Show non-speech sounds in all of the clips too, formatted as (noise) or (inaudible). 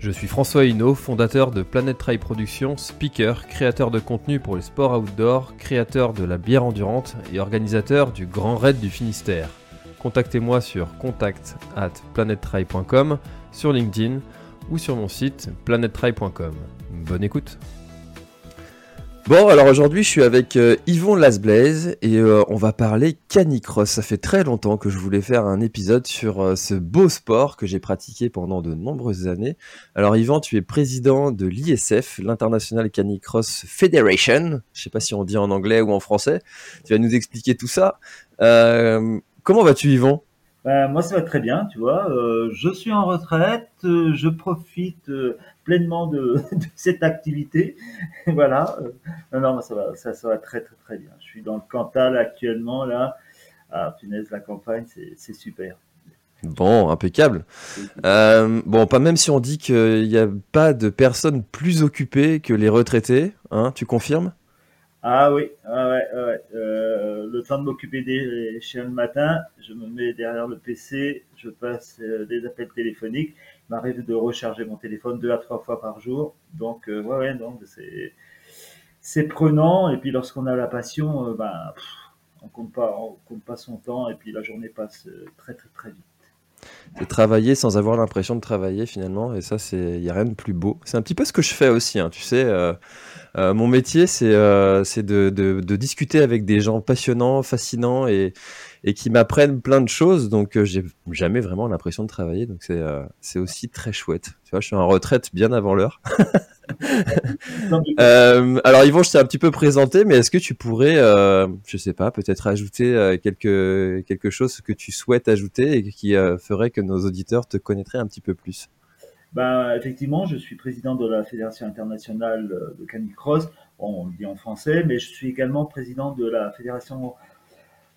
Je suis François Hinault, fondateur de Planet Trail Productions, speaker, créateur de contenu pour les sports outdoor, créateur de la bière endurante et organisateur du Grand Raid du Finistère. Contactez-moi sur contact at sur LinkedIn ou sur mon site planettrail.com. Bonne écoute Bon, alors aujourd'hui, je suis avec euh, Yvon Lasblaise et euh, on va parler canicross. Ça fait très longtemps que je voulais faire un épisode sur euh, ce beau sport que j'ai pratiqué pendant de nombreuses années. Alors Yvan, tu es président de l'ISF, l'International Canicross Federation. Je sais pas si on dit en anglais ou en français. Tu vas nous expliquer tout ça. comment vas-tu Yvan ben, moi, ça va très bien, tu vois. Je suis en retraite, je profite pleinement de, (laughs) de, cette activité. (laughs) voilà. non, non, ça va, ça, ça, va très, très, très bien. Je suis dans le Cantal actuellement, là. Ah, punaise, la campagne, c'est super. Bon, impeccable. Euh, bon, pas même si on dit qu'il n'y a pas de personnes plus occupées que les retraités, hein, tu confirmes? Ah oui, ah ouais, ouais. Euh, le temps de m'occuper des chiens le matin, je me mets derrière le PC, je passe euh, des appels téléphoniques. M'arrive de recharger mon téléphone deux à trois fois par jour. Donc, euh, ouais, ouais, c'est prenant. Et puis lorsqu'on a la passion, euh, ben, on compte pas, on compte pas son temps. Et puis la journée passe euh, très, très, très vite. C'est travailler sans avoir l'impression de travailler finalement, et ça, c'est, il y a rien de plus beau. C'est un petit peu ce que je fais aussi, hein, tu sais. Euh, euh, mon métier, c'est euh, de, discuter avec des gens passionnants, fascinants et, et qui m'apprennent plein de choses. Donc, euh, j'ai jamais vraiment l'impression de travailler. Donc, c'est aussi très chouette. Tu vois, je suis en retraite bien avant l'heure. (laughs) euh, alors, Yvon, je t'ai un petit peu présenté, mais est-ce que tu pourrais, euh, je sais pas, peut-être ajouter quelque, quelque chose que tu souhaites ajouter et qui ferait que nos auditeurs te connaîtraient un petit peu plus? Ben, effectivement, je suis président de la Fédération internationale de canicross, on le dit en français, mais je suis également président de la Fédération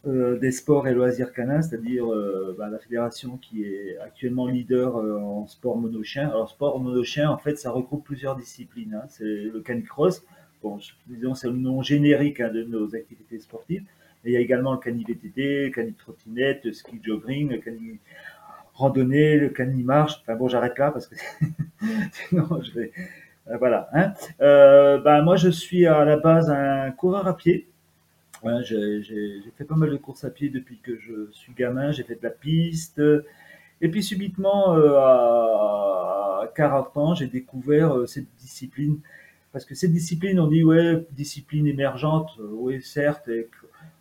euh, des sports et loisirs canins, c'est-à-dire euh, ben, la fédération qui est actuellement leader euh, en sport monochien. Alors, sport monochien, en fait, ça regroupe plusieurs disciplines. Hein. C'est le canicross, bon, disons, c'est le nom générique hein, de nos activités sportives. Et il y a également le cani VTT, le cani trottinette, le ski jogging, le cani randonnée, le cani marche. Enfin bon, j'arrête là parce que (laughs) sinon je vais. Euh, voilà. Hein. Euh, ben, moi, je suis à la base un coureur à pied. J'ai fait pas mal de courses à pied depuis que je suis gamin. J'ai fait de la piste. Et puis subitement, euh, à 40 ans, j'ai découvert euh, cette discipline. Parce que cette discipline, on dit, ouais, discipline émergente, euh, oui, certes,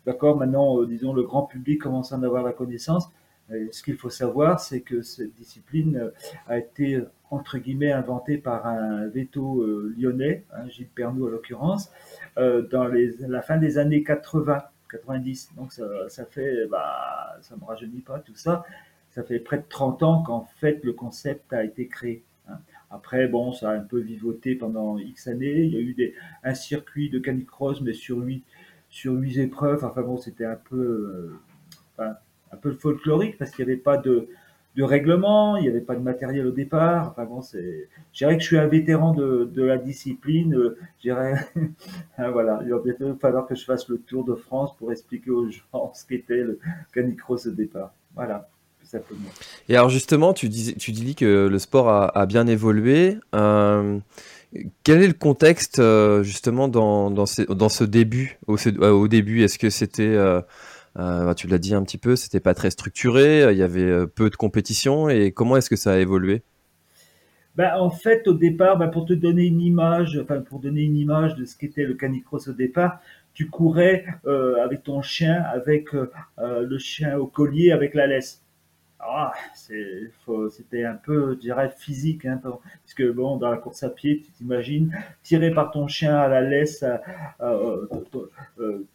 d'accord, maintenant, disons, le grand public commence à en avoir la connaissance ce qu'il faut savoir, c'est que cette discipline euh, a été entre guillemets inventée par un veto euh, lyonnais, hein, Gilles Pernou en l'occurrence, euh, dans la fin des années 80, 90. Donc ça, fait, bah, ça me rajeunit pas tout ça. Ça fait près de 30 ans qu'en fait le concept a été créé. Hein. Après, bon, ça a un peu vivoté pendant X années. Il y a eu des, un circuit de canicross, mais sur huit, sur huit épreuves. Enfin bon, c'était un peu, euh, un peu folklorique parce qu'il n'y avait pas de, règlement, il n'y avait pas de matériel au départ. Enfin bon, c'est, je dirais que je suis un vétéran de, la discipline. Euh, je (laughs) hein, voilà, il va bientôt falloir que je fasse le tour de France pour expliquer aux gens (laughs) ce qu'était le canicross au départ. Voilà. Et alors justement, tu, dis, tu dis que le sport a, bien évolué. Euh, quel est le contexte justement dans, dans, ce début au début? Est-ce que c'était, bah, tu l'as dit un petit peu, c'était pas très structuré, il y avait peu de compétition et comment est-ce que ça a évolué? Ben, en fait, au départ, ben, pour te donner une image, enfin pour donner une image de ce qu'était le canicross au départ, tu courais euh, avec ton chien, avec euh, euh, le chien au collier, avec la laisse. Ah, c'était un peu, je dirais, physique, hein, parce que bon, dans la course à pied, tu t'imagines, tiré par ton chien à la laisse,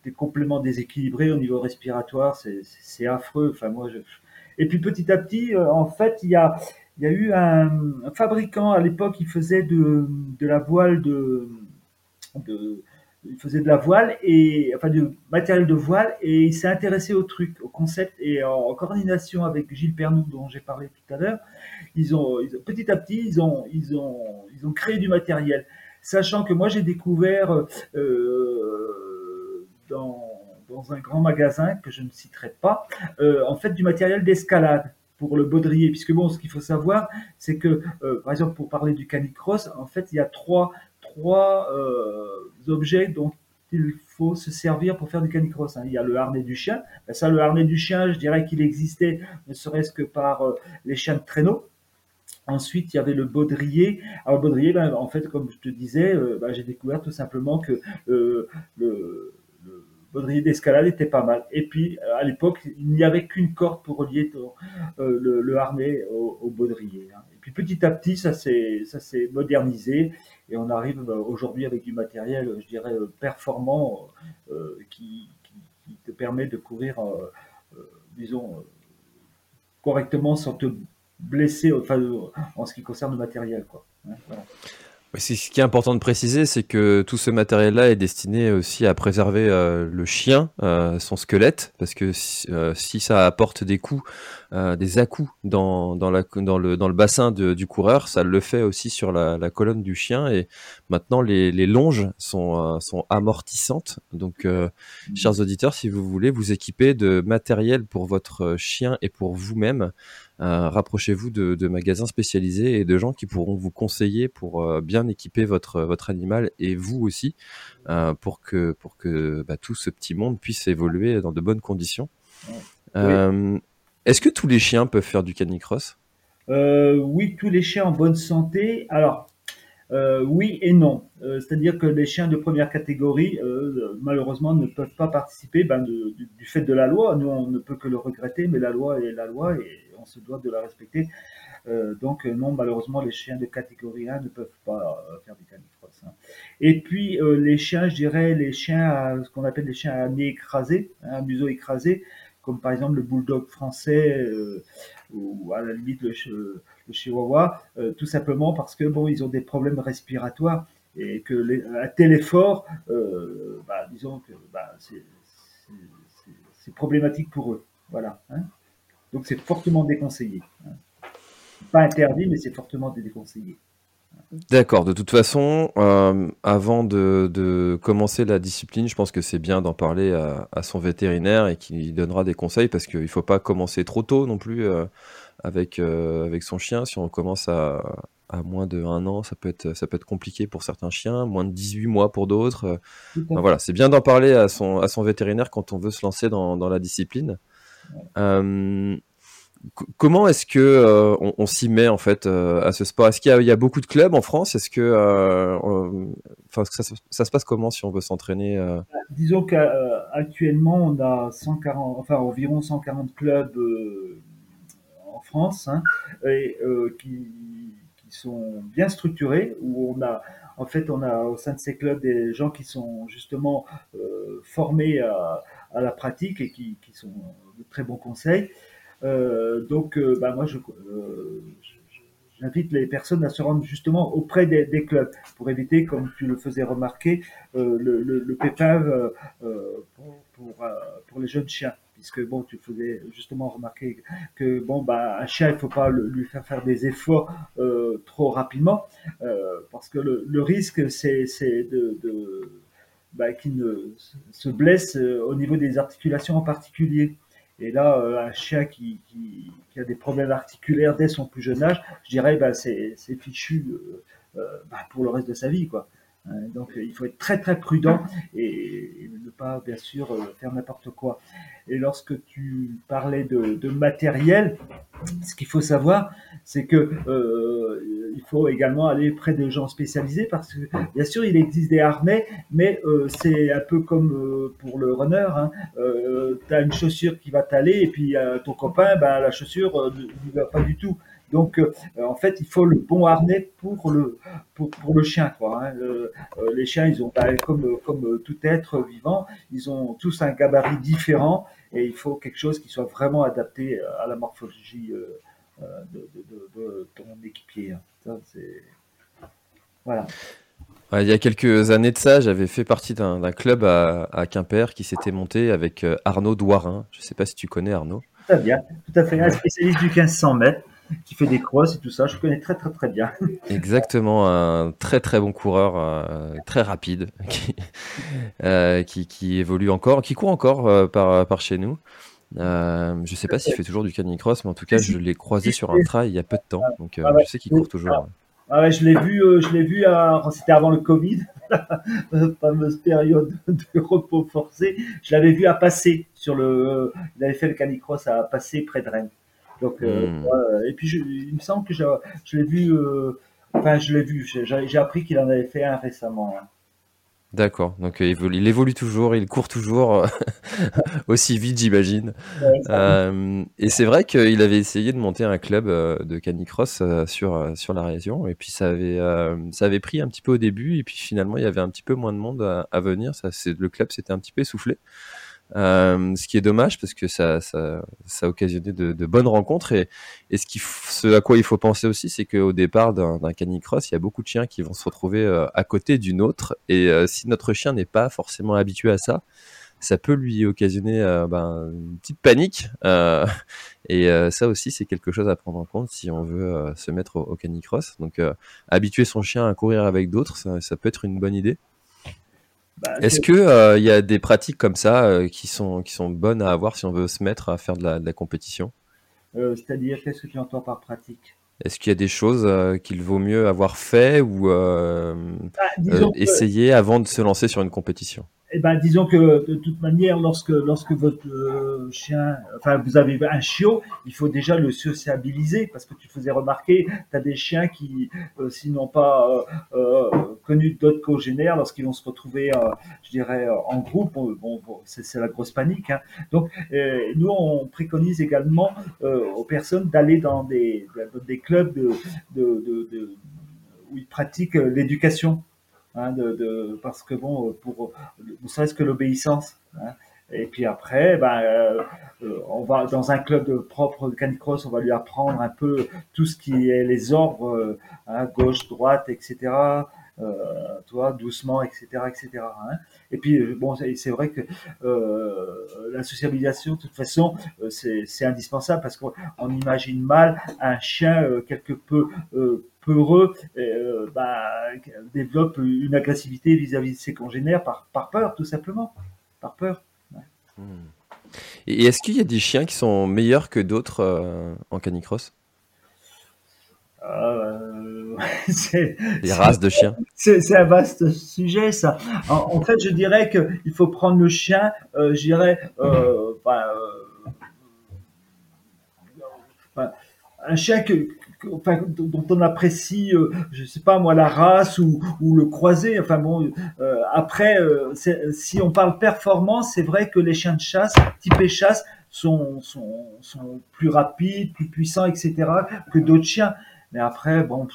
t'es complètement déséquilibré au niveau respiratoire, c'est affreux. Et puis petit à petit, en fait, il y a, eu un, fabricant à l'époque qui faisait de, la voile de il faisait de la voile et enfin du matériel de voile et il s'est intéressé au truc, au concept et en, coordination avec Gilles Pernou dont j'ai parlé tout à l'heure, ils ont, petit à petit ils ont ils ont ils ont créé du matériel, sachant que moi j'ai découvert euh, dans dans un grand magasin que je ne citerai pas, euh, en fait du matériel d'escalade pour le baudrier, puisque bon, ce qu'il faut savoir, c'est que, euh, par exemple, pour parler du canicross, en fait, il y a trois, trois euh, objets dont il faut se servir pour faire du canicross. Hein. Il y a le harnais du chien. Ben, ça, le harnais du chien, je dirais qu'il existait ne serait-ce que par euh, les chiens de traîneau. Ensuite, il y avait le baudrier. Alors, le baudrier, ben, en fait, comme je te disais, ben, j'ai découvert tout simplement que le, baudrier d'escalade était pas mal. Et puis, à l'époque, il n'y avait qu'une corde pour relier le, harnais au, baudrier. Hein. Et puis, petit à petit, ça s'est modernisé et on arrive bah, aujourd'hui avec du matériel, je dirais, euh, performant euh, qui, te permet de courir, euh, disons, correctement sans te blesser en ce qui concerne le matériel. Quoi. Hein, ce qui est important de préciser, c'est que tout ce matériel-là est destiné aussi à préserver euh, le chien, euh, son squelette, parce que si, euh, ça apporte des coups, des à-coups dans, dans, la, dans, le, dans le bassin du coureur, ça le fait aussi sur la, la colonne du chien. Et maintenant, les, les longes sont, sont amortissantes. Donc, mmh. chers auditeurs, si vous voulez vous équiper de matériel pour votre chien et pour vous-même, rapprochez-vous de, magasins spécialisés et de gens qui pourront vous conseiller pour euh, bien équiper votre, votre animal et vous aussi euh, pour que, pour que bah, tout ce petit monde puisse évoluer dans de bonnes conditions. Est-ce que tous les chiens peuvent faire du canicross? Oui, tous les chiens en bonne santé. Alors, euh, oui et non. Euh, c'est-à-dire que les chiens de première catégorie, euh, malheureusement, ne peuvent pas participer ben, du, fait de la loi. Nous, on ne peut que le regretter, mais la loi est la loi et on se doit de la respecter. donc, non, malheureusement, les chiens de catégorie 1 ne peuvent pas faire du canicross. Hein. Et puis, les chiens, je dirais, les chiens, à, ce qu'on appelle les chiens à nez écrasé, hein, à museau écrasé, comme par exemple le bulldog français ou à la limite le, chihuahua, euh, tout simplement parce que bon, ils ont des problèmes respiratoires et que les, un tel effort, euh, bah, disons que bah, c'est problématique pour eux. Voilà. Hein. Donc c'est fortement déconseillé. Hein. Pas interdit, mais c'est fortement déconseillé. D'accord. De toute façon, euh, avant de, commencer la discipline, je pense que c'est bien d'en parler à, son vétérinaire et qu'il donnera des conseils parce qu'il ne faut pas commencer trop tôt non plus avec, euh, avec son chien. Si on commence à, à moins de un an, ça peut, être, ça peut être compliqué pour certains chiens, moins de 18 mois pour d'autres. voilà, c'est bien d'en parler à son, à son vétérinaire quand on veut se lancer dans, dans la discipline. Euh, comment est-ce que euh, on, s'y met en fait à ce sport? Est-ce qu'il y, y, a beaucoup de clubs en France? Est-ce que, enfin, ça, ça, se passe comment si on veut s'entraîner Disons qu'actuellement on a 140, enfin environ 140 clubs France, hein, et, euh, qui, sont bien structurés, où on a, en fait, on a au sein de ces clubs des gens qui sont justement euh, formés à, la pratique et qui, sont de très bons conseils. Euh, donc, bah, moi, j'invite les personnes à se rendre justement auprès des, clubs pour éviter, comme tu le faisais remarquer, le, le, pépin pour, les jeunes chiens puisque bon, tu faisais justement remarquer que bon, bah, un chien, il faut pas lui faire faire des efforts euh, trop rapidement, euh, parce que le, risque, c'est de, bah, qu'il ne se blesse euh, au niveau des articulations en particulier. Et là, un chien qui, a des problèmes articulaires dès son plus jeune âge, je dirais, bah, c'est fichu bah, pour le reste de sa vie, quoi. Donc il faut être très très prudent et, ne pas bien sûr faire n'importe quoi. Et lorsque tu parlais de, matériel, ce qu'il faut savoir, c'est que euh, il faut également aller près de gens spécialisés parce que bien sûr il existe des harnais, mais euh, c'est un peu comme euh, pour le runner. Hein. Euh, tu as une chaussure qui va t'aller et puis ton copain, ben, la chaussure ne va pas du tout. Donc, en fait, il faut le bon harnais pour le pour, pour le chien, quoi. Hein. les chiens, ils ont ben, comme comme tout être vivant, ils ont tous un gabarit différent et il faut quelque chose qui soit vraiment adapté à la morphologie euh, de, ton équipier. Hein. Voilà. il y a quelques années de ça, j'avais fait partie d'un club à, Quimper qui s'était monté avec euh, Arnaud Douarin. Je ne sais pas si tu connais Arnaud. Très bien, tout à fait. Un spécialiste du 1500 mètres qui fait des crosses et tout ça. Je connais très très très bien. (laughs) Exactement, un très très bon coureur, euh, très rapide, (laughs) qui, qui, évolue encore, qui court encore par, par chez nous. Euh, je sais pas s'il fait toujours du canicross, mais en tout cas, je l'ai croisé sur un trail il y a peu de temps, donc euh, je sais qu'il court toujours. Ah ouais, je l'ai vu, euh, je l'ai vu, c'était avant le Covid, (laughs) la fameuse période de repos forcé. Je l'avais vu à passer sur le, il avait fait le canicross à passer près de Rennes. Donc, hmm. et puis il me semble que je, l'ai vu, enfin je l'ai vu, j'ai appris qu'il en avait fait un récemment. Hein. D'accord, donc euh, il évolue, toujours, il court toujours euh, (laughs) aussi vite, j'imagine. Euh, et c'est vrai qu'il avait essayé de monter un club de canicross sur, sur la région, et puis ça avait, ça avait pris un petit peu au début, et puis finalement il y avait un petit peu moins de monde à, à venir, ça, le club s'était un petit peu essoufflé. Euh, ce qui est dommage parce que ça, ça, a occasionné de, bonnes rencontres et, ce, à quoi il faut penser aussi, c'est qu'au départ d'un canicross, il y a beaucoup de chiens qui vont se retrouver euh, à côté d'une autre et euh, si notre chien n'est pas forcément habitué à ça, ça peut lui occasionner ben, une petite panique et ça aussi c'est quelque chose à prendre en compte si on veut se mettre au, canicross. Donc habituer son chien à courir avec d'autres, ça peut être une bonne idée. Bah, Est-ce que il euh, y a des pratiques comme ça euh, qui sont qui sont bonnes à avoir si on veut se mettre à faire de la, compétition? Euh, C'est-à-dire qu'est-ce que tu entends par pratique? Est-ce qu'il y a des choses qu'il vaut mieux avoir fait ou bah, essayer avant de se lancer sur une compétition? Eh ben, disons que de toute manière, lorsque lorsque votre euh, chien, enfin vous avez un chiot, il faut déjà le sociabiliser parce que tu faisais remarquer, tu as des chiens qui, euh, s'ils n'ont pas euh, euh connu d'autres congénères, lorsqu'ils vont se retrouver, je dirais, en groupe, bon, c'est la grosse panique. Hein. Donc nous, on préconise également aux personnes d'aller dans des, des clubs de, de, de où ils pratiquent l'éducation Hein, de, parce que bon, pour ne serait-ce que l'obéissance. Hein. Et puis après, ben, euh, euh, on va dans un club propre de canicross, on va lui apprendre un peu tout ce qui est les ordres, euh, hein, gauche, droite, etc. Euh, toi, doucement, etc., etc. Hein. Et puis bon, c'est vrai que la socialisation, de toute façon, c'est indispensable parce qu'on imagine mal un chien quelque peu peureux euh, bah, développe une agressivité vis-à-vis de ses congénères par, peur, tout simplement. Par peur. Hmm. Et est-ce qu'il y a des chiens qui sont meilleurs que d'autres euh, en canicross? Euh, (laughs) Des races de chiens C'est un vaste sujet, ça. En, fait, je dirais qu'il faut prendre le chien, je dirais, un chien que, enfin, dont on apprécie, euh, je sais pas moi, la race ou, ou le croisé. Enfin bon, euh, après, euh, si on parle performance, c'est vrai que les chiens de chasse, type chasse, sont, sont, sont plus rapides, plus puissants, etc., que d'autres chiens. Mais après, bon,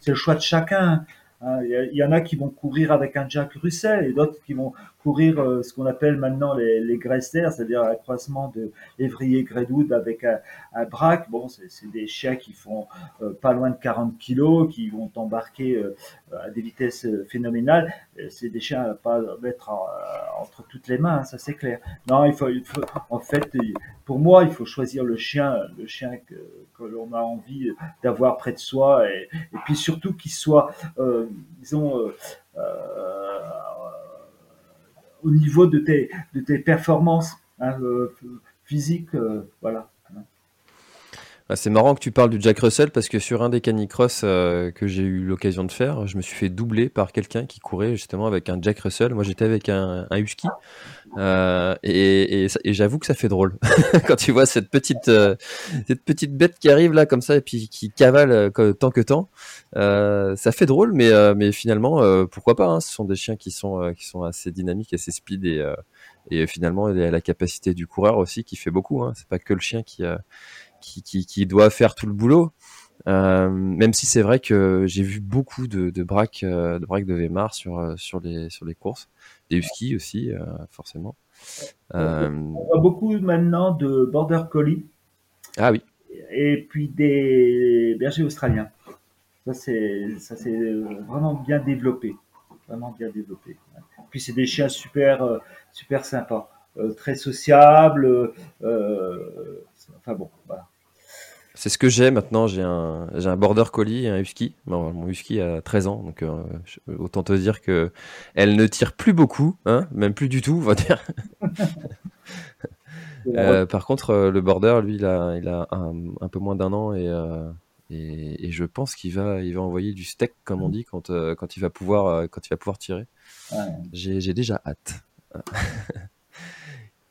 c'est le choix de chacun. Hein, il y, en a qui vont courir avec un Jack Russell et d'autres qui vont courir euh, ce qu'on appelle maintenant les, les c'est-à-dire un croisement de évrier Gredoud avec un, un braque. Bon, c'est des chiens qui font euh, pas loin de 40 kilos, qui vont embarquer euh, à des vitesses phénoménales. C'est des chiens à pas mettre entre toutes les mains, hein, ça c'est clair. Non, il faut, il faut, en fait, pour moi, il faut choisir le chien, le chien que, que l'on a envie d'avoir près de soi et, et puis surtout qu'il soit, disons, au niveau de tes, performances hein, euh, physique, voilà. Ah, c'est marrant que tu parles du Jack Russell parce que sur un des canicross euh, que j'ai eu l'occasion de faire, je me suis fait doubler par quelqu'un qui courait justement avec un Jack Russell. Moi, j'étais avec un, husky euh, et, j'avoue que ça fait drôle (laughs) quand tu vois cette petite euh, cette petite bête qui arrive là comme ça et puis qui cavale tant que. Euh, ça fait drôle, mais finalement pourquoi pas hein, Ce sont des chiens qui sont qui sont assez dynamiques, assez speed et et finalement il y a la capacité du coureur aussi qui fait beaucoup. Hein. C'est pas que le chien qui qui, qui, qui, doit faire tout le boulot. Euh, même si c'est vrai que j'ai vu beaucoup de, de braques euh, de braques de Weimar sur euh, sur les sur les courses, des huskies aussi euh, forcément. On voit beaucoup maintenant de border collie. Ah oui. Et puis des bergers australiens. Ça c'est ça c'est vraiment bien développé, vraiment bien développé. Puis c'est des chiens super super sympas, très sociables. Enfin bon, voilà. C'est ce que j'ai maintenant. J'ai un, j'ai un border collie et un husky. mon husky a 13 ans, donc euh, autant te dire que elle ne tire plus beaucoup, hein, même plus du tout, on va dire. (laughs) euh, par contre, euh, le border, lui, il a, il a un, un peu moins d'un an et, et, et, je pense qu'il va, il va envoyer du steak, comme on dit, quand, quand il va pouvoir, quand il va pouvoir tirer. Ouais. J'ai, j'ai déjà hâte.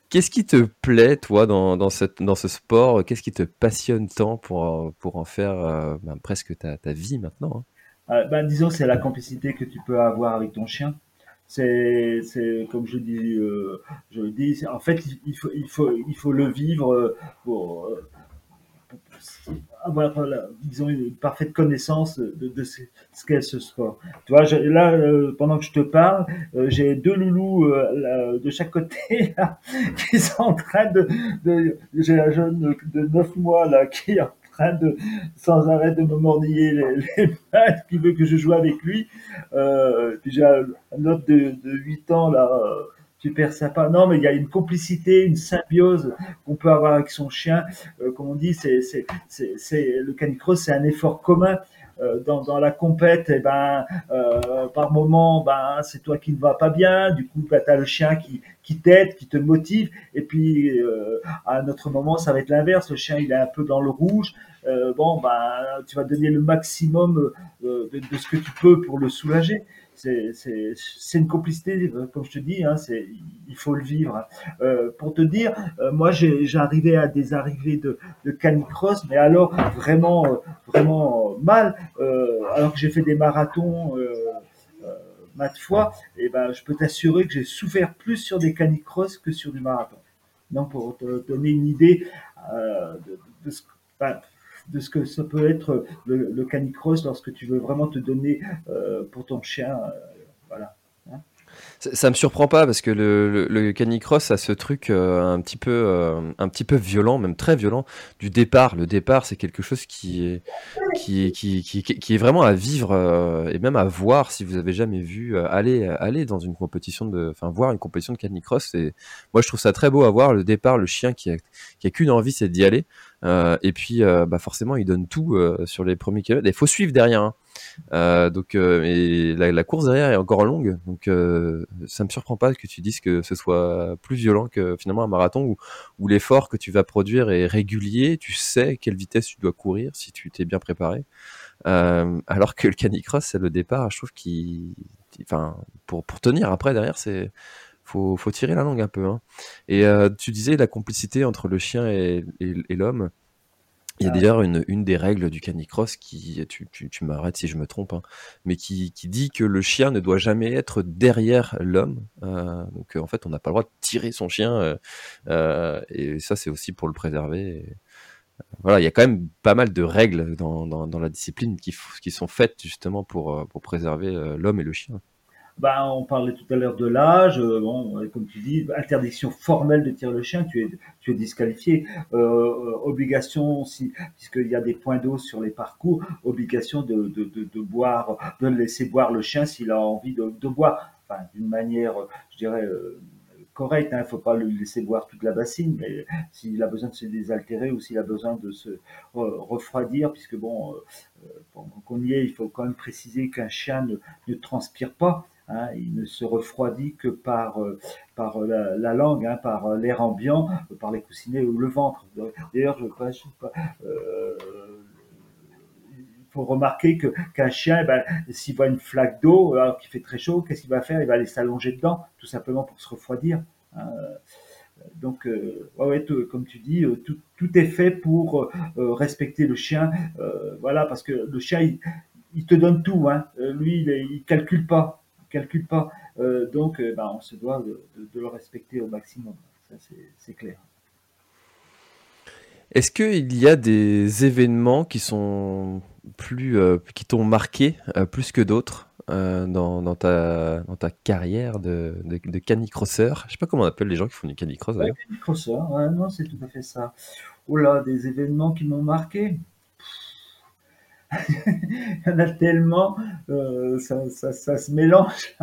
Qu'est-ce qui te plaît, toi, dans, dans, cette, dans ce sport? Qu'est-ce qui te passionne tant pour, pour en faire euh, ben, presque ta, ta, vie maintenant hein? Euh, ben, Disons, c'est la complicité que tu peux avoir avec ton chien. C'est, comme je dis, euh, je dis, en fait, il faut, il faut, il faut le vivre pour, avoir, disons, une parfaite connaissance de, ce, qu'est ce sport. Tu vois, là, euh, pendant que je te parle, euh, j'ai deux loulous euh, de chaque côté (laughs) qui sont en train de, j'ai la jeune de 9 mois là qui est en train de sans arrêt de me mordiller (laughs) les, mains, qui veut que je joue avec lui. Puis j'ai un, un autre de, de 8 ans là super sympa. Non, mais il y a une complicité, une symbiose qu'on peut avoir avec son chien. Euh, comme on dit, c'est, c'est, c'est, c'est le canicross, c'est un effort commun. Euh, dans, dans la compète, eh ben, euh, par moment, ben, c'est toi qui ne vas pas bien. Du coup, ben, tu as le chien qui, qui t'aide, qui te motive. Et puis, euh, à un autre moment, ça va être l'inverse. Le chien, il est un peu dans le rouge. Euh, bon, ben, tu vas donner le maximum de, de, ce que tu peux pour le soulager c'est une complicité, comme je te dis, hein, il faut le vivre. Euh, pour te dire, euh, moi arrivé à des arrivées de, de canicross, mais alors vraiment, euh, vraiment mal, euh, alors que j'ai fait des marathons maintes fois, et eh ben je peux t'assurer que j'ai souffert plus sur des canicross que sur du marathon. Donc pour te donner une idée de, de ce enfin, de ce que ça peut être le, canicross lorsque tu veux vraiment te donner euh, pour ton chien. Euh, voilà. Ça, ça, me surprend pas parce que le, le, le canicross a ce truc euh, un petit peu euh, un petit peu violent, même très violent du départ. Le départ, c'est quelque chose qui est qui qui, est vraiment à vivre euh, et même à voir si vous avez jamais vu aller aller dans une compétition de enfin voir une compétition de canicross. Et moi, je trouve ça très beau à voir le départ, le chien qui a qui a qu'une envie, c'est d'y aller. Euh, et puis, euh, bah forcément, il donne tout euh, sur les premiers kilomètres. Il faut suivre derrière. Hein. Euh, donc, et la, course derrière est encore longue, donc ça me surprend pas que tu dises que ce soit plus violent que finalement un marathon où, l'effort que tu vas produire est régulier. Tu sais quelle vitesse tu dois courir si tu t'es bien préparé. alors que le canicross, c'est le départ. Je trouve qu'il, enfin, pour tenir après derrière, c'est faut, tirer la langue un peu. Hein. Et euh, tu disais la complicité entre le chien et l'homme. Il y a ah. d'ailleurs une, une des règles du canicross qui, tu, tu, tu m'arrêtes si je me trompe, hein, mais qui, qui dit que le chien ne doit jamais être derrière l'homme. Euh, donc en fait, on n'a pas le droit de tirer son chien, euh, euh et ça c'est aussi pour le préserver. Voilà, il y a quand même pas mal de règles dans, dans, dans la discipline qui, qui sont faites justement pour, euh, pour préserver euh, l'homme et le chien. Ben, on parlait tout à l'heure de l'âge. Euh, bon, comme tu dis, interdiction formelle de tirer le chien, tu es, tu es disqualifié. Euh, euh obligation, si, puisqu'il y a des points d'eau sur les parcours, obligation de, de, de, de, boire, de laisser boire le chien s'il a envie de, boire. Enfin, d'une manière, je dirais, euh, correcte. Il hein, ne faut pas le laisser boire toute la bassine, mais s'il a besoin de se désaltérer ou s'il a besoin de se refroidir, puisque bon, pendant qu'on y est, il faut quand même préciser qu'un chien ne, ne transpire pas. Hein, il ne se refroidit que par, par la, langue, hein, par l'air ambiant, par les coussinets ou le ventre. D'ailleurs, je ne pas, il faut remarquer que qu'un chien, ben, s'il voit une flaque d'eau alors qu'il fait très chaud, qu'est-ce qu'il va faire? Il va aller s'allonger dedans, tout simplement pour se refroidir. Hein. Donc, euh, ouais, comme tu dis, euh, tout, est fait pour euh, respecter le chien. voilà, parce que le chien, il, te donne tout. Lui, il, il calcule pas, calcule pas. donc, ben, on se doit de, de, le respecter au maximum. Ça, c'est clair. Est-ce qu'il y a des événements qui sont plus, qui t'ont marqué plus que d'autres euh, dans, dans, ta, dans ta carrière de, de, de canicrosseur. Je sais pas comment on appelle les gens qui font du canicross d'ailleurs. canicrosseur, ouais, non, c'est tout à fait ça. Oh là, des événements qui m'ont marqué? (laughs) il y en a tellement, euh, ça, se mélange.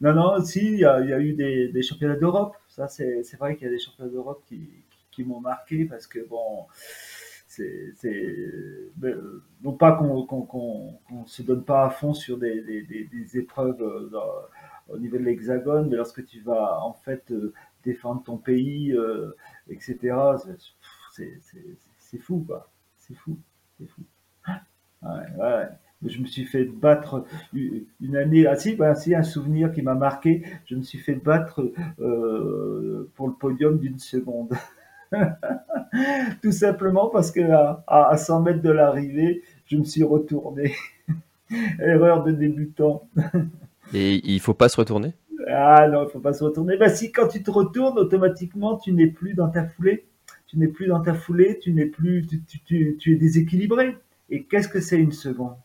non, non, si, il y a, eu des, championnats d'Europe. Ça, c'est vrai qu'il y a des championnats d'Europe qui, m'ont marqué parce que, bon, c'est euh, non pas qu'on ne se donne pas à fond sur des, épreuves euh, au niveau de l'hexagone, mais lorsque tu vas en fait défendre ton pays, etc., c'est fou, quoi. C'est fou, c'est fou. Je me suis fait battre une année. Ah si, bah, si un souvenir qui m'a marqué. Je me suis fait battre pour le podium d'une seconde. (laughs) Tout simplement parce que à, 100 mètres de l'arrivée, je me suis retourné. (laughs) Erreur de débutant. (laughs) Et il faut pas se retourner? Ah non, il faut pas se retourner. Bah si, quand tu te retournes, automatiquement, tu n'es plus dans ta foulée. Tu n'es plus dans ta foulée, tu n'es plus, tu, es déséquilibré. Et qu'est-ce que c'est une seconde?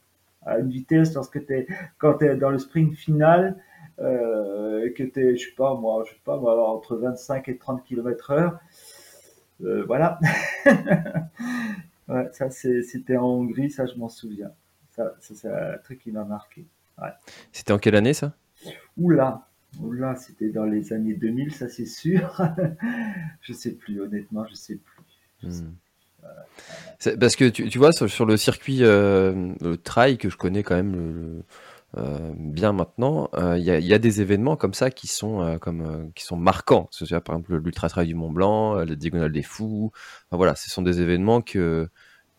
À une vitesse, lorsque es, quand tu es dans le sprint final, euh, que tu es, je sais pas moi, je sais pas moi, entre 25 et 30 km heure, euh, voilà. (laughs) ça, c'était en Hongrie, ça, je m'en souviens. Ça, c'est un truc qui m'a marqué. C'était en quelle année, ça? Oula, Oula, c'était dans les années 2000, ça c'est sûr. (laughs) je sais plus, honnêtement, je sais plus. Hmm. Parce que tu, vois, sur, le circuit euh, trail que je connais quand même, euh, bien maintenant, il euh, y, a des événements comme ça qui sont, comme, qui sont marquants. Par exemple l'Ultra Trail du Mont Blanc, la Diagonale des Fous. voilà, ce sont des événements que,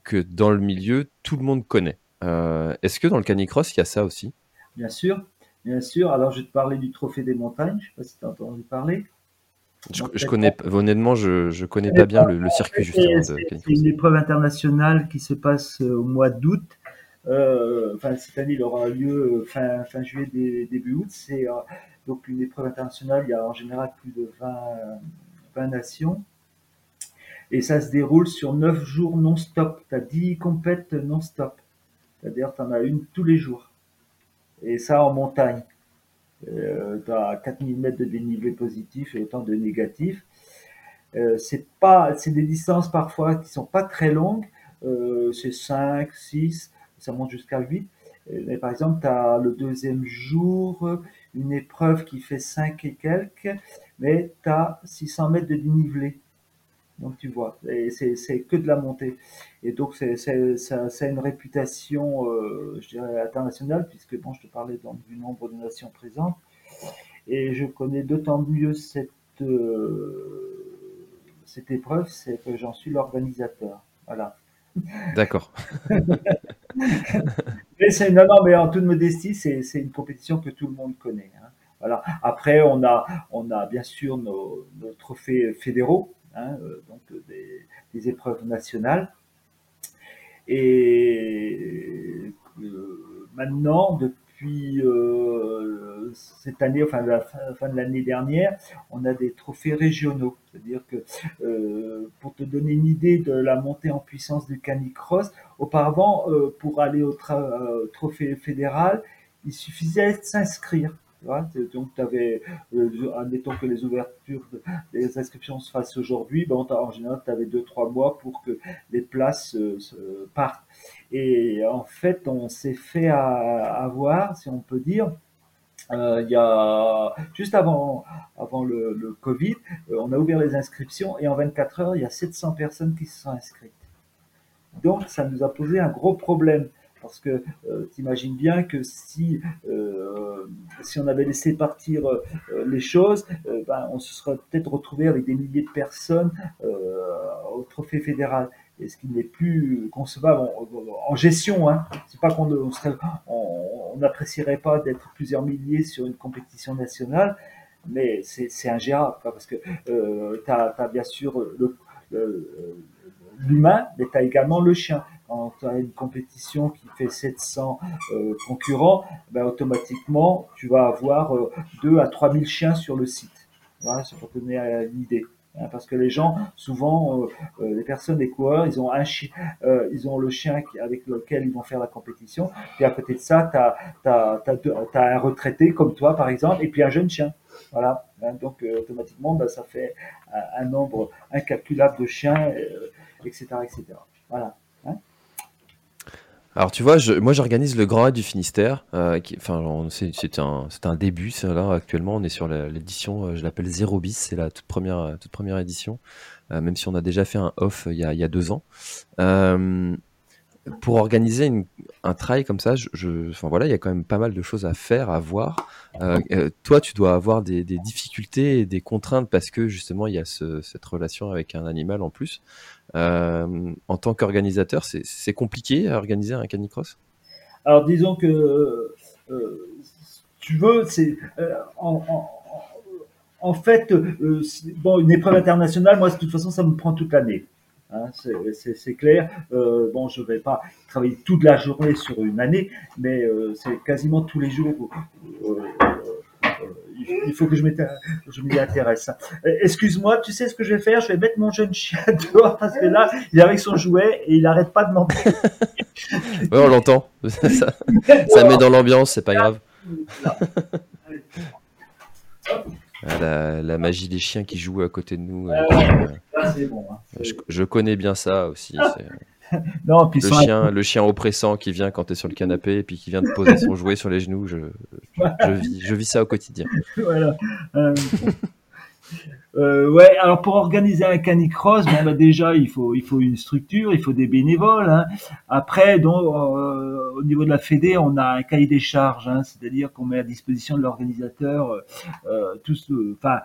que dans le milieu, tout le monde connaît. Est-ce que dans le canicross, il y a ça aussi? Bien sûr, bien sûr. Alors, je vais te parler du Trophée des montagnes. Je ne sais pas si tu as entendu parler. Je, connais, honnêtement, je, je connais pas bien le, circuit justement. C'est une épreuve internationale qui se passe au mois d'août euh, enfin, cette année, il aura lieu fin, fin juillet, début août. C'est euh, donc une épreuve internationale. Il y a en général plus de 20, 20 nations. Et ça se déroule sur 9 jours non-stop. Tu as 10 compètes non-stop. C'est-à-dire, tu en as une tous les jours. Et ça en montagne. Euh, tu as 4000 mètres de dénivelé positif et autant de négatif. Euh, c'est des distances parfois qui sont pas très longues. Euh, c'est 5, 6 ça monte jusqu'à 8. Mais par exemple, tu as le deuxième jour une épreuve qui fait 5 et quelques, mais tu as 600 mètres de dénivelé. Donc tu vois, c'est que de la montée. Et donc c'est ça, ça, a une réputation, euh, je dirais, internationale, puisque bon, je te parlais donc, du nombre de nations présentes. Et je connais d'autant mieux cette, euh, cette épreuve, c'est que j'en suis l'organisateur. Voilà. D'accord. (laughs) mais non, non, mais en toute modestie, c'est, c'est une compétition que tout le monde connaît. Hein. Voilà. Après, on a, on a bien sûr nos, nos trophées fédéraux, hein, euh, donc des, des, épreuves nationales. Et euh, maintenant, depuis puis euh, cette année, enfin la fin, de l'année dernière, on a des trophées régionaux. C'est-à-dire que euh, pour te donner une idée de la montée en puissance du canicross, auparavant, euh, pour aller au trophée fédéral, il suffisait de s'inscrire. Donc, tu avais, admettons que les ouvertures, des inscriptions se fassent aujourd'hui, ben, en général, tu avais 2-3 mois pour que les places se partent. Et en fait, on s'est fait avoir, si on peut dire, euh, il y a juste avant, avant le, le Covid, euh, on a ouvert les inscriptions et en 24 heures, il y a 700 personnes qui se sont inscrites. Donc, ça nous a posé un gros problème parce que euh, t'imagines bien que si euh, si on avait laissé partir euh, les choses, ben, on se serait peut-être retrouvé avec des milliers de personnes au trophée fédéral. Et ce qui n'est plus concevable en, gestion, hein. c'est pas qu'on on n'apprécierait pas d'être plusieurs milliers sur une compétition nationale, mais c'est ingérable parce que tu as, bien sûr l'humain, mais tu as également le chien as une compétition qui fait 700 euh, concurrents, ben, automatiquement, tu vas avoir euh, 2 à 3000 chiens sur le site. Voilà, c'est pour donner une idée. Hein, parce que les gens, souvent, euh, euh, les personnes, les coureurs, ils ont un chien, ils ont le chien avec lequel ils vont faire la compétition. Puis à côté de ça, tu as, as, un retraité comme toi, par exemple, et puis un jeune chien. Voilà. Hein, donc automatiquement, ben, ça fait un, un, nombre incalculable de chiens, etc., etc. Voilà. Alors tu vois, je, moi j'organise le Grand Raid du Finistère. Euh, enfin, c'est un, un début. Là actuellement, on est sur l'édition, euh, je l'appelle Zero bis. C'est la toute première, toute première édition. Euh, même si on a déjà fait un off il y a, il y a deux ans. Euh, pour organiser un trail comme ça, enfin voilà, il y a quand même pas mal de choses à faire, à voir. Euh, euh, toi, tu dois avoir des, difficultés et des contraintes parce que justement il y a ce, cette relation avec un animal en plus. Euh, en tant qu'organisateur, c'est compliqué à organiser un canicross? Alors disons que tu veux, c'est en, fait, bon, une épreuve internationale, moi de toute façon, ça me prend toute l'année. Hein, c'est clair. Euh, bon, je vais pas travailler toute la journée sur une année, mais euh, c'est quasiment tous les jours. Euh, il faut que je m'y intéresse. Excuse-moi, tu sais ce que je vais faire? Je vais mettre mon jeune chien (laughs) dehors parce que là, il est avec son jouet et il n'arrête pas de m'embêter. (laughs) oui, on l'entend. (laughs) ça, ça met dans l'ambiance, c'est pas grave. Ah, la, magie des chiens qui jouent à côté de nous. Euh, ah, hein. je, connais bien ça aussi. (laughs) non, puis le, chien, le chien oppressant qui vient quand tu es sur le canapé et puis qui vient te poser son jouet sur les genoux. Je, vis, je vis ça au quotidien. (laughs) Voilà. Euh, euh, ouais, alors pour organiser un canicross, bon, bah déjà il faut il faut une structure, il faut des bénévoles. Hein. Après, donc euh, au niveau de la Fédé, on a un cahier des charges, hein, c'est-à-dire qu'on met à disposition de l'organisateur euh, euh tout, enfin,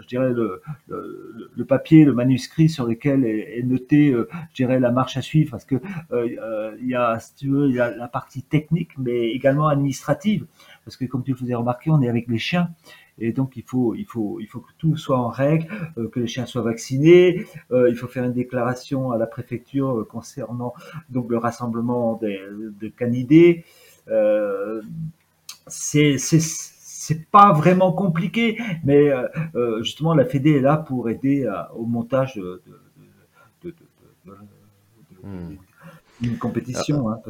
je dirais le, le, le, papier, le manuscrit sur lequel est, est noté, je dirais la marche à suivre, parce que il y a, si tu veux, il y a la partie technique, mais également administrative, parce que comme tu le faisais remarquer, on est avec les chiens. Et donc il faut, il faut, il faut que tout soit en règle, euh, que les chiens soient vaccinés. Euh, il faut faire une déclaration à la préfecture euh, concernant donc le rassemblement des, de canidés. Euh, c'est c'est pas vraiment compliqué, mais euh, justement la Fédé est là pour aider au montage de, de, de, d'une compétition. Hein,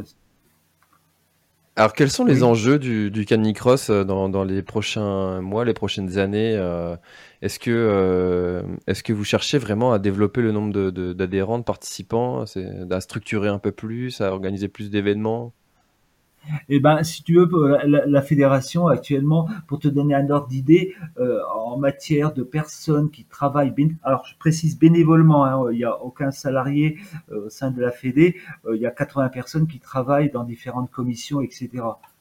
alors, quels sont les enjeux du, du Canicross euh, dans, dans, les prochains mois, les prochaines années euh, Est-ce que, euh, est que vous cherchez vraiment à développer le nombre d'adhérents, de, de, participants, à structurer un peu plus, à organiser plus d'événements? Eh ben, si tu veux, la, fédération actuellement, pour te donner un ordre d'idée, euh, en matière de personnes qui travaillent, alors je précise bénévolement, hein, il n'y a aucun salarié euh, au sein de la Fédé, euh, il y a 80 personnes qui travaillent dans différentes commissions, etc.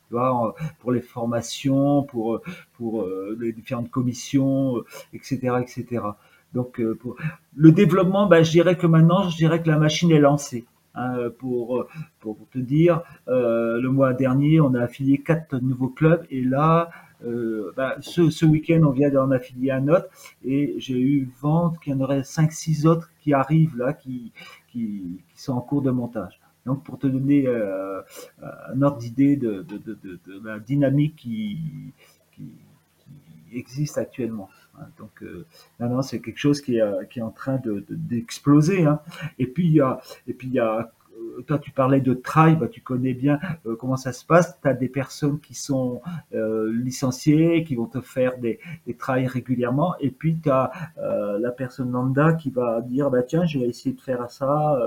Tu vois, pour les formations, pour pour les différentes commissions, etc., etc. Donc, pour le développement, ben, je dirais que maintenant, je dirais que la machine est lancée. Hein, pour, te dire, euh, le mois dernier, on a affilié quatre nouveaux clubs et là, euh, bah, ce, week-end, on vient d'en affilier un autre et j'ai eu vente qu'il y en aurait cinq, six autres qui arrivent là, qui, sont en cours de montage. Donc, pour te donner euh, un ordre d'idée de, la dynamique qui existe actuellement. Hein. Donc, euh, non, c'est quelque chose qui est, euh, qui est en train d'exploser. De, hein. Et puis, il y a, et puis, il y a euh, toi tu parlais de trail, bah, tu connais bien comment ça se passe. Tu as des personnes qui sont euh, licenciées, qui vont te faire des, des trails régulièrement, et puis tu as euh, la personne lambda qui va dire bah tiens, je vais essayer de faire ça,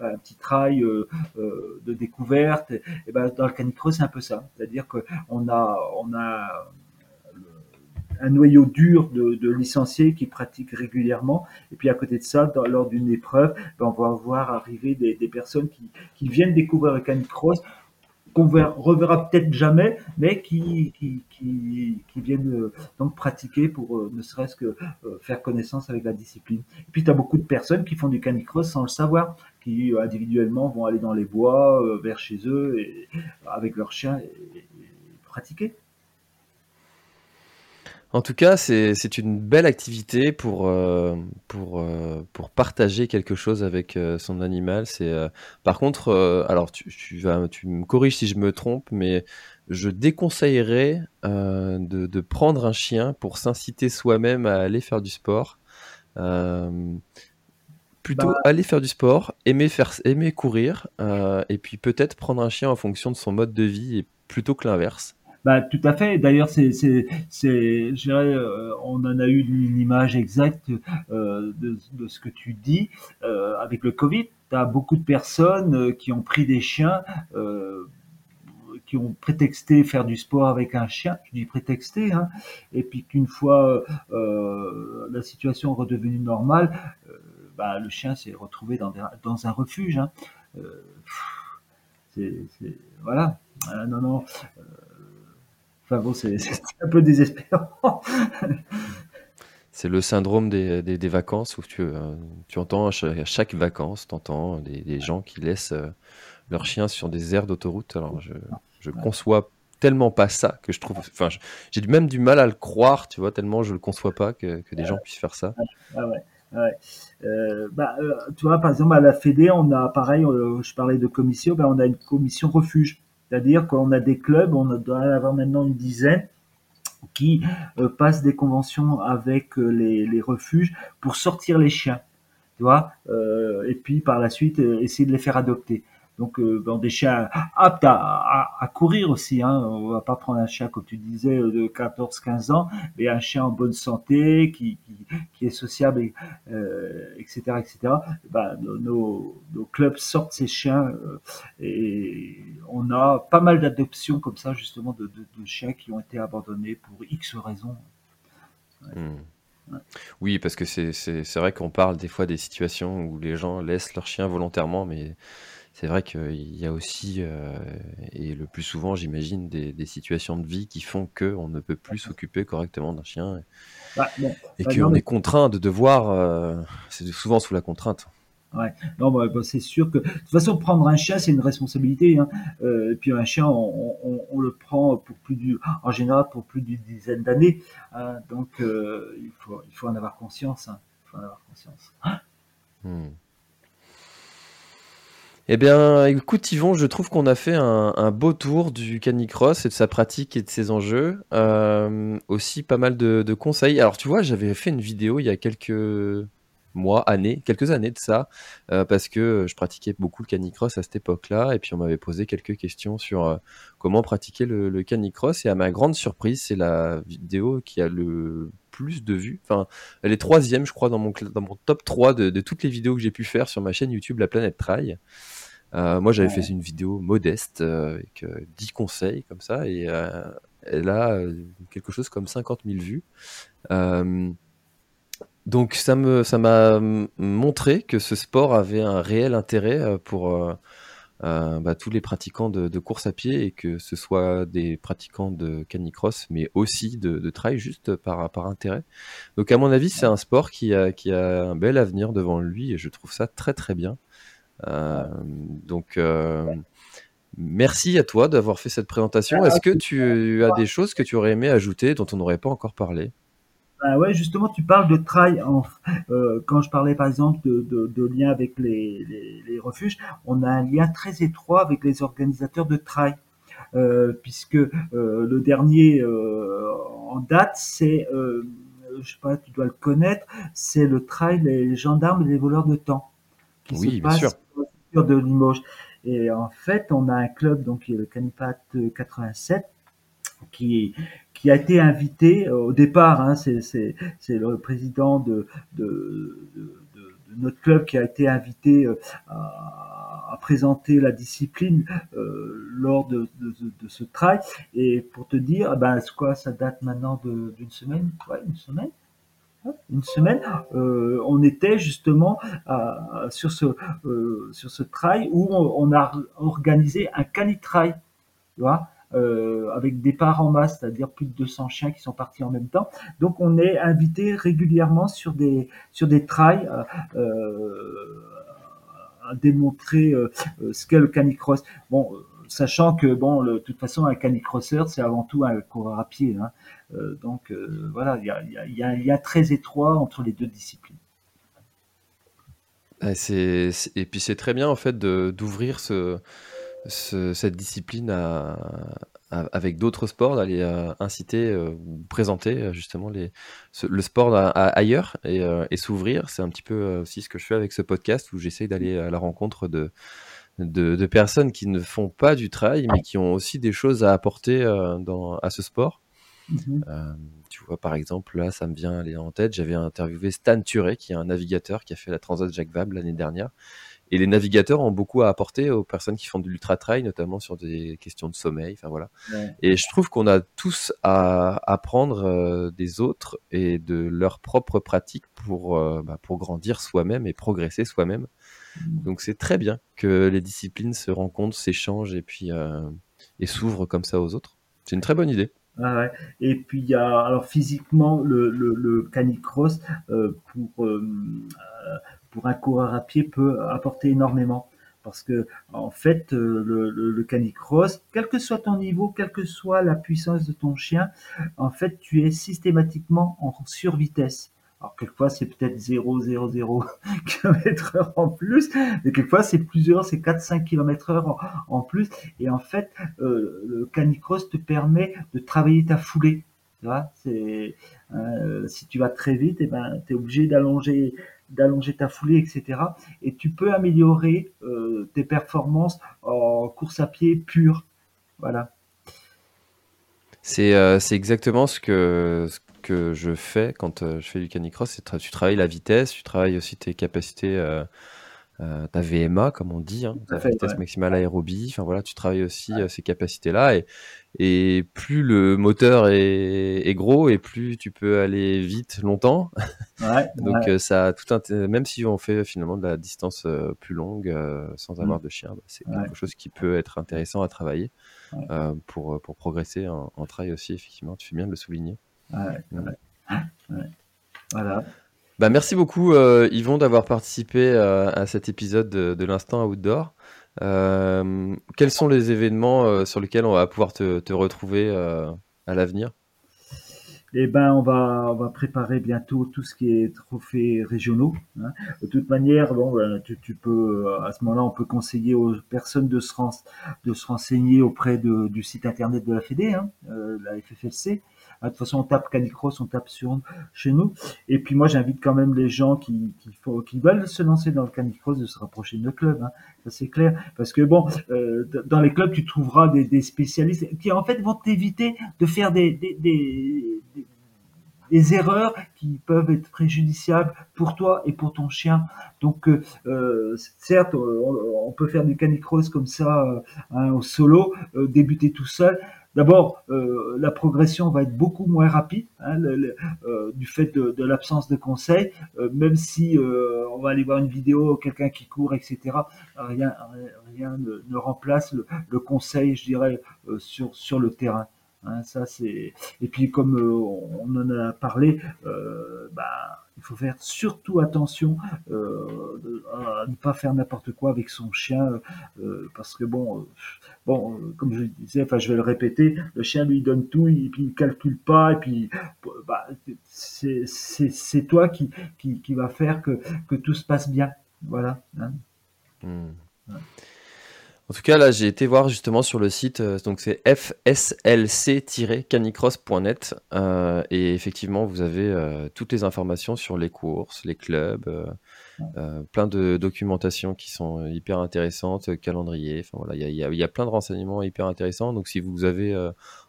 un petit trail de découverte. Et ben dans le canicross c'est un peu ça, c'est-à-dire que on a on a un noyau dur de, licenciés qui pratiquent régulièrement. Et puis à côté de ça, lors d'une épreuve, ben, on va voir arriver des, personnes qui, viennent découvrir le canicross qu'on reverra peut-être jamais, mais qui, viennent euh, donc pratiquer pour euh, ne serait-ce que euh, faire connaissance avec la discipline. Et puis tu as beaucoup de personnes qui font du canicross sans le savoir, qui individuellement vont aller dans les bois, vers chez eux, et, avec leurs chiens et pratiquer. En tout cas, c'est une belle activité pour, euh, pour, euh, pour partager quelque chose avec euh, son animal. C'est par contre, alors tu, tu, vas, tu me corriges si je me trompe, mais je déconseillerais de, de prendre un chien pour s'inciter soi-même à aller faire du sport. plutôt bah aller faire du sport, aimer faire, aimer courir, et puis peut-être prendre un chien en fonction de son mode de vie, et plutôt que l'inverse. Bah, tout à fait. D'ailleurs, c'est, c'est, c'est, euh, on en a eu une image exacte euh, de, ce que tu dis euh, avec le Covid. Tu as beaucoup de personnes qui ont pris des chiens, qui ont prétexté faire du sport avec un chien. Je dis prétexté, hein, et puis qu'une fois la situation redevenue normale, bah, le chien s'est retrouvé dans, dans un refuge. Hein. c'est, c'est, voilà. non, non. Enfin bon, (laughs) c'est un peu désespérant. (laughs) C'est le syndrome des, des, vacances où tu, euh, tu entends à chaque, vacances, tu entends des, gens qui laissent euh, leurs chiens sur des aires d'autoroute. Alors je, je conçois tellement pas ça que je trouve. Enfin, j'ai même du mal à le croire, tu vois, tellement je le conçois pas que, que des gens puissent faire ça. Ah ouais. Ouais. Euh, bah, tu vois, par exemple, à la Fédé, on a pareil, je parlais de commission, ben, on a une commission refuge. C'est-à-dire qu'on a des clubs, on doit avoir maintenant une dizaine, qui euh, passent des conventions avec euh, les, refuges pour sortir les chiens, tu vois, euh, et puis par la suite essayer de les faire adopter. Donc, euh, des chiens aptes à, à, courir aussi. Hein. On va pas prendre un chien, comme tu disais, de 14-15 ans, mais un chien en bonne santé, qui, qui, qui est sociable, et, euh, etc., etc. Ben, nos, nos, clubs sortent ces chiens euh, et on a pas mal d'adoptions comme ça, justement, de, de, de, chiens qui ont été abandonnés pour X raisons. Hmm. Oui, parce que c'est vrai qu'on parle des fois des situations où les gens laissent leurs chiens volontairement, mais c'est vrai qu'il y a aussi, euh, et le plus souvent, j'imagine, des, situations de vie qui font qu'on ne peut plus s'occuper correctement d'un chien bah, et bah, qu'on est contraint de devoir. Euh, c'est souvent sous la contrainte. Ouais. Non, bah, c'est sûr que de toute façon, prendre un chien, c'est une responsabilité. Hein. Euh, et puis un chien, on, le prend pour plus du, en général pour plus d'une dizaine d'années. Hein. donc il faut, il faut en avoir conscience. Hein. Il faut en avoir conscience. Hmm. Eh bien, écoute Yvon, je trouve qu'on a fait un, beau tour du canicross et de sa pratique et de ses enjeux. Euh, aussi pas mal de, conseils. Alors tu vois, j'avais fait une vidéo il y a quelques mois, années, quelques années de ça, euh, parce que je pratiquais beaucoup le canicross à cette époque-là, et puis on m'avait posé quelques questions sur euh, comment pratiquer le, canicross, et à ma grande surprise, c'est la vidéo qui a le plus de vues. Enfin, elle est troisième, je crois, dans mon, dans mon top 3 de, de toutes les vidéos que j'ai pu faire sur ma chaîne YouTube La Planète Trail. Euh, moi, j'avais fait une vidéo modeste euh, avec 10 euh, conseils comme ça, et elle a quelque chose comme 50 000 vues. donc ça me ça m'a montré que ce sport avait un réel intérêt pour bah, tous les pratiquants de, course à pied et que ce soit des pratiquants de canicross, mais aussi de, trail juste par, par intérêt. Donc à mon avis, c'est un sport qui a, qui a un bel avenir devant lui et je trouve ça très très bien. Euh, donc, euh, merci à toi d'avoir fait cette présentation. Est-ce que tu as des choses que tu aurais aimé ajouter dont on n'aurait pas encore parlé? Bah ouais, justement, tu parles de trail. Euh, quand je parlais par exemple de, de, lien avec les, les, refuges, on a un lien très étroit avec les organisateurs de trail, puisque le dernier en date, c'est, je sais pas, tu dois le connaître, c'est le trail les gendarmes et les voleurs de temps oui, bien de Limoges. Et en fait, on a un club, donc le Canipat 87, qui, qui a été invité au départ. Hein, c'est le président de, de, notre club qui a été invité euh, à, présenter la discipline euh, lors de, ce trail. Et pour te dire, ben, quoi, ça date maintenant d'une semaine, ouais, une semaine une semaine, euh, on était justement sur ce euh, sur ce trail où on, a organisé un canitrail. tu vois, euh, avec départ en masse, c'est-à-dire plus de 200 chiens qui sont partis en même temps. Donc on est invité régulièrement sur des sur des trails euh, à démontrer euh, ce qu'est le canicross. Bon, sachant que bon, de toute façon, un canicrosseur, c'est avant tout un coureur à pied. Hein. donc voilà, il y a, y, a, très étroit entre les deux disciplines. Et puis c'est très bien en fait d'ouvrir ce, cette discipline avec d'autres sports, d'aller euh, inciter euh, ou présenter euh, justement le sport ailleurs et, s'ouvrir. C'est un petit peu aussi ce que je fais avec ce podcast où j'essaye d'aller à la rencontre de, de, personnes qui ne font pas du trail mais qui ont aussi des choses à apporter dans, à ce sport. Mm-hmm tu vois, par exemple, là, ça me vient aller en tête. J'avais interviewé Stan Turé, qui est un navigateur qui a fait la Transat Jacques Vabre l'année dernière. Et les navigateurs ont beaucoup à apporter aux personnes qui font de l'ultra trail, notamment sur des questions de sommeil. Enfin voilà. Et je trouve qu'on a tous à apprendre euh, des autres et de leurs propres pratiques pour euh, bah, pour grandir soi-même et progresser soi-même. Donc c'est très bien que les disciplines se rencontrent, s'échangent et puis euh, et s'ouvrent comme ça aux autres. C'est une très bonne idée. Et puis y a alors physiquement le, canicross euh, pour euh, pour un coureur à pied peut apporter énormément parce que en fait le, le, le, canicross, quel que soit ton niveau, quelle que soit la puissance de ton chien, en fait tu es systématiquement en survitesse. Alors quelquefois c'est peut-être 0,00 km heure en plus, mais quelquefois c'est plusieurs, c'est 4-5 km heure en, plus. Et en fait, euh, le canicross te permet de travailler ta foulée. Tu vois, euh, si tu vas très vite, et eh ben tu es obligé d'allonger d'allonger ta foulée, etc. Et tu peux améliorer euh, tes performances en course à pied pure. Voilà. C'est exactement ce que, ce que je fais quand euh, je fais du canicross, c'est tu travailles la vitesse, tu travailles aussi tes capacités, euh, euh, ta VMA comme on dit, hein, ta vitesse maximale aérobie. Enfin voilà, tu travailles aussi ces capacités-là et, et plus le moteur est, est, gros et plus tu peux aller vite longtemps. (laughs) Donc ça tout un, même si on fait finalement de la distance plus longue sans mmh. avoir de chien, bah, c'est quelque chose qui peut être intéressant à travailler pour pour progresser en, en trail aussi effectivement. Tu fais bien de le souligner. Voilà. Bah, merci beaucoup, euh, Yvon, d'avoir participé euh, à cet épisode de, l'instant outdoor. Euh, quels sont les événements sur lesquels on va pouvoir te, retrouver à l'avenir? Eh ben, on va, on va préparer bientôt tout ce qui est trophées régionaux. Hein. De toute manière, bon, ben, tu, tu, peux, à ce moment-là, on peut conseiller aux personnes de se, de se renseigner auprès de, du site internet de la Fédé, hein, la FFLC. Ah, de toute façon, on tape Canicross, on tape sur chez nous. Et puis moi, j'invite quand même les gens qui, qui, qui veulent se lancer dans le Canicross de se rapprocher de nos clubs. Hein. Ça c'est clair, parce que bon, euh, dans les clubs, tu trouveras des, des, spécialistes qui en fait vont t'éviter de faire des, des, des, des erreurs qui peuvent être préjudiciables pour toi et pour ton chien. Donc, euh, euh certes, on, peut faire du canicross comme ça euh, hein, au solo, débuter tout seul, D'abord, la progression va être beaucoup moins rapide hein, du fait de, l'absence de conseils, même si on va aller voir une vidéo, quelqu'un qui court, etc. Rien, rien ne, remplace le, conseil, je dirais, sur, sur le terrain. Hein, ça c'est et puis comme on en a parlé, bah, il faut faire surtout attention euh, à ne pas faire n'importe quoi avec son chien, euh, parce que bon, euh, bon, comme je disais, enfin je vais le répéter, le chien lui donne tout, et puis il calcule pas, et puis bah, c'est toi qui, qui, qui, va faire que, que tout se passe bien, voilà. Hein. Hmm. En tout cas, là, j'ai été voir justement sur le site, euh, donc c'est fslc-canicross.net, euh, et effectivement, vous avez euh, toutes les informations sur les courses, les clubs, plein de documentation qui sont hyper intéressantes, calendrier, enfin voilà, il y a, y a, plein de renseignements hyper intéressants. Donc, si vous avez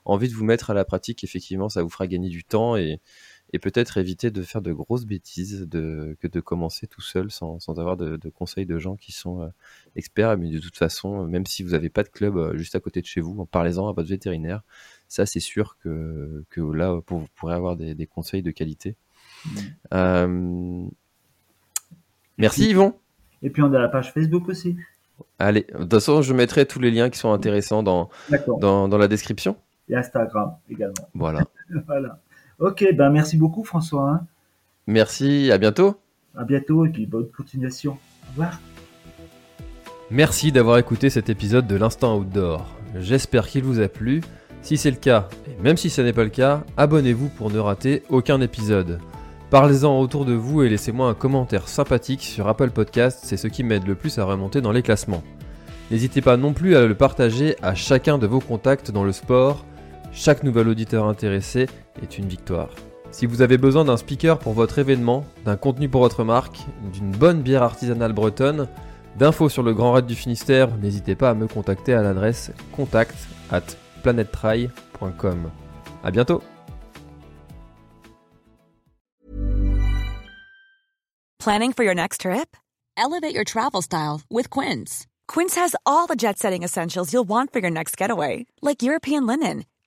envie de vous mettre à la pratique, effectivement, ça vous fera gagner du temps et et peut-être éviter de faire de grosses bêtises de, que de commencer tout seul sans, sans avoir de, de, conseils de gens qui sont euh, experts. Mais de toute façon, même si vous n'avez pas de club euh, juste à côté de chez vous, en parlez-en à votre vétérinaire. Ça, c'est sûr que, que là, vous pourrez avoir des, des conseils de qualité. Mmh. Euh... Merci Yvon. Et puis on a la page Facebook aussi. Allez, de toute façon, je mettrai tous les liens qui sont intéressants dans, dans, dans, la description. Et Instagram également. Voilà. (laughs) voilà. Ok, ben merci beaucoup François. Hein. Merci, à bientôt. À bientôt et puis bonne continuation. Au revoir. Merci d'avoir écouté cet épisode de l'Instant Outdoor. J'espère qu'il vous a plu. Si c'est le cas, et même si ce n'est pas le cas, abonnez-vous pour ne rater aucun épisode. Parlez-en autour de vous et laissez-moi un commentaire sympathique sur Apple Podcast, c'est ce qui m'aide le plus à remonter dans les classements. N'hésitez pas non plus à le partager à chacun de vos contacts dans le sport. Chaque nouvel auditeur intéressé est une victoire. Si vous avez besoin d'un speaker pour votre événement, d'un contenu pour votre marque, d'une bonne bière artisanale bretonne, d'infos sur le Grand Raid du Finistère, n'hésitez pas à me contacter à l'adresse contact at planettry.com. À bientôt Planning for your next trip? Elevate your travel style with Quince. Quince has all the jet-setting essentials you'll want for your next getaway, like European linen,